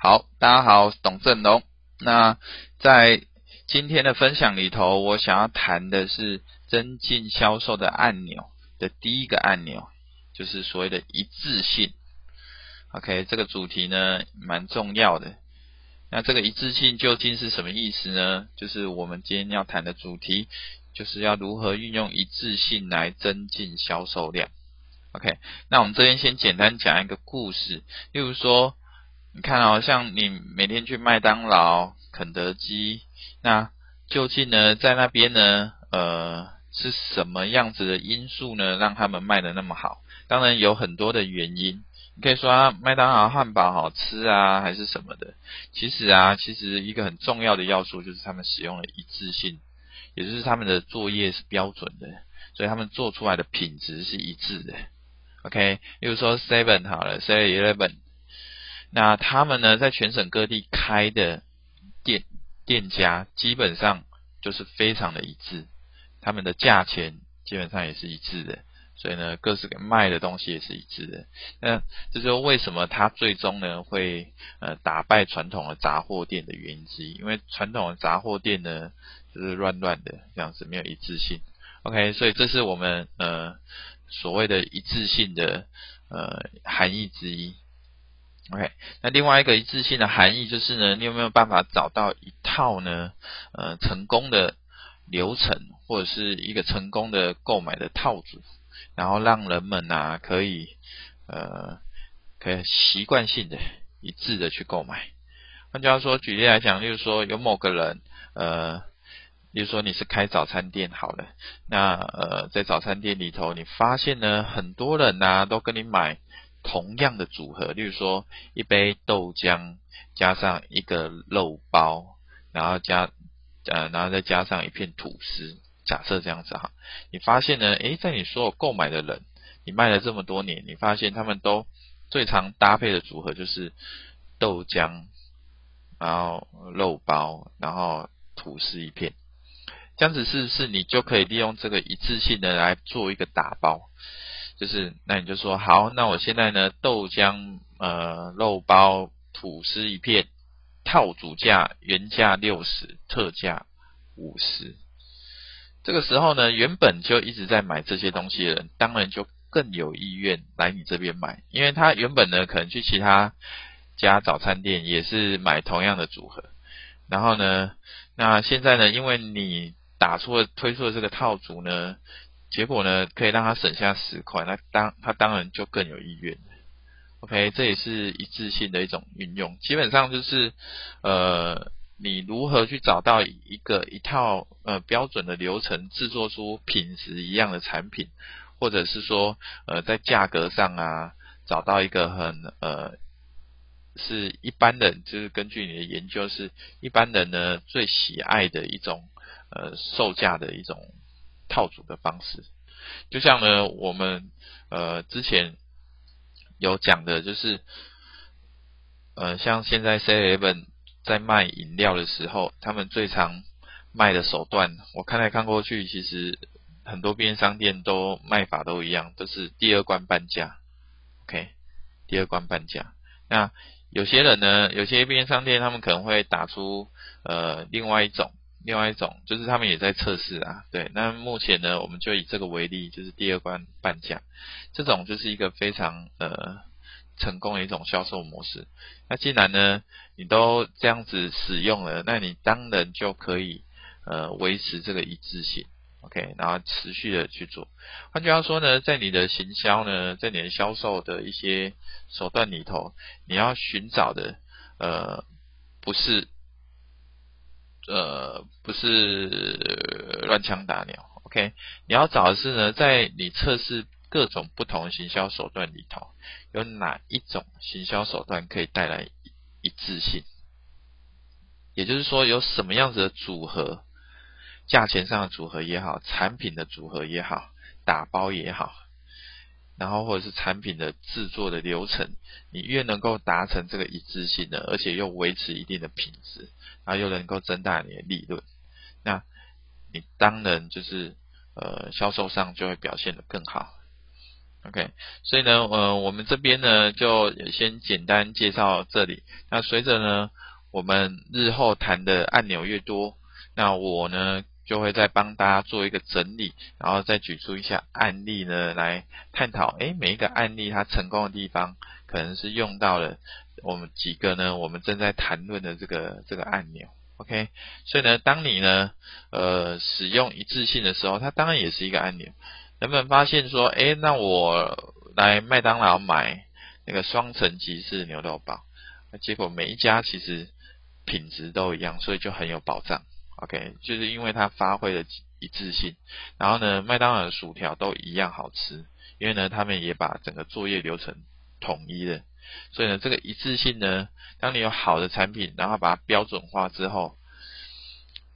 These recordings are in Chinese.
好，大家好，我是董振龙。那在今天的分享里头，我想要谈的是增进销售的按钮的第一个按钮，就是所谓的一致性。OK，这个主题呢蛮重要的。那这个一致性究竟是什么意思呢？就是我们今天要谈的主题，就是要如何运用一致性来增进销售量。OK，那我们这边先简单讲一个故事，例如说。你看哦，像你每天去麦当劳、肯德基，那究竟呢，在那边呢，呃，是什么样子的因素呢，让他们卖得那么好？当然有很多的原因。你可以说啊，麦当劳汉堡好吃啊，还是什么的。其实啊，其实一个很重要的要素就是他们使用了一致性，也就是他们的作业是标准的，所以他们做出来的品质是一致的。OK，例如说 Seven 好了，Seven Eleven。那他们呢，在全省各地开的店店家，基本上就是非常的一致，他们的价钱基本上也是一致的，所以呢，各式卖的东西也是一致的。那这就是为什么他最终呢会呃打败传统的杂货店的原因之一，因为传统的杂货店呢就是乱乱的这样子，没有一致性。OK，所以这是我们呃所谓的一致性的呃含义之一。OK，那另外一个一致性的含义就是呢，你有没有办法找到一套呢，呃，成功的流程或者是一个成功的购买的套组，然后让人们啊可以呃可以习惯性的一致的去购买。换句话说，举例来讲，例如说有某个人，呃，例如说你是开早餐店好了，那呃在早餐店里头，你发现呢很多人啊都跟你买。同样的组合，例如说一杯豆浆加上一个肉包，然后加呃，然后再加上一片吐司，假设这样子哈，你发现呢，诶，在你所有购买的人，你卖了这么多年，你发现他们都最常搭配的组合就是豆浆，然后肉包，然后吐司一片，这样子是是你就可以利用这个一致性的来做一个打包？就是，那你就说好，那我现在呢，豆浆、呃，肉包、吐司一片，套组价原价六十，特价五十。这个时候呢，原本就一直在买这些东西的人，当然就更有意愿来你这边买，因为他原本呢，可能去其他家早餐店也是买同样的组合，然后呢，那现在呢，因为你打出了推出了这个套组呢。结果呢，可以让他省下十块，那当他当然就更有意愿。OK，这也是一致性的一种运用。基本上就是，呃，你如何去找到一个一套呃标准的流程，制作出品质一样的产品，或者是说，呃，在价格上啊，找到一个很呃，是一般人就是根据你的研究，是一般人呢最喜爱的一种呃售价的一种。套组的方式，就像呢，我们呃之前有讲的，就是呃像现在 Seven 在卖饮料的时候，他们最常卖的手段，我看来看过去，其实很多便利商店都卖法都一样，都是第二关半价，OK，第二关半价。那有些人呢，有些便利商店他们可能会打出呃另外一种。另外一种就是他们也在测试啊，对，那目前呢，我们就以这个为例，就是第二关半价，这种就是一个非常呃成功的一种销售模式。那既然呢，你都这样子使用了，那你当然就可以呃维持这个一致性，OK，然后持续的去做。换句话说呢，在你的行销呢，在你的销售的一些手段里头，你要寻找的呃不是。呃，不是乱枪打鸟，OK？你要找的是呢，在你测试各种不同行销手段里头，有哪一种行销手段可以带来一,一致性？也就是说，有什么样子的组合，价钱上的组合也好，产品的组合也好，打包也好，然后或者是产品的制作的流程，你越能够达成这个一致性的，而且又维持一定的品质。然后又能够增大你的利润，那你当然就是呃销售上就会表现得更好 OK，所以呢，呃，我们这边呢就先简单介绍这里。那随着呢，我们日后谈的按钮越多，那我呢就会再帮大家做一个整理，然后再举出一些案例呢来探讨。诶，每一个案例它成功的地方，可能是用到了我们几个呢，我们正在谈论的这个这个按钮。OK，所以呢，当你呢，呃，使用一致性的时候，它当然也是一个按钮。人们发现说，诶，那我来麦当劳买那个双层吉士牛肉堡，结果每一家其实品质都一样，所以就很有保障。OK，就是因为它发挥了一致性，然后呢，麦当劳的薯条都一样好吃，因为呢，他们也把整个作业流程统一了。所以呢，这个一致性呢，当你有好的产品，然后把它标准化之后，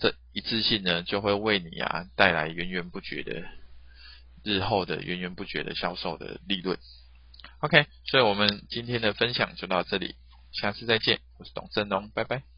这一致性呢，就会为你啊带来源源不绝的日后的源源不绝的销售的利润。OK，所以我们今天的分享就到这里，下次再见，我是董振龙，拜拜。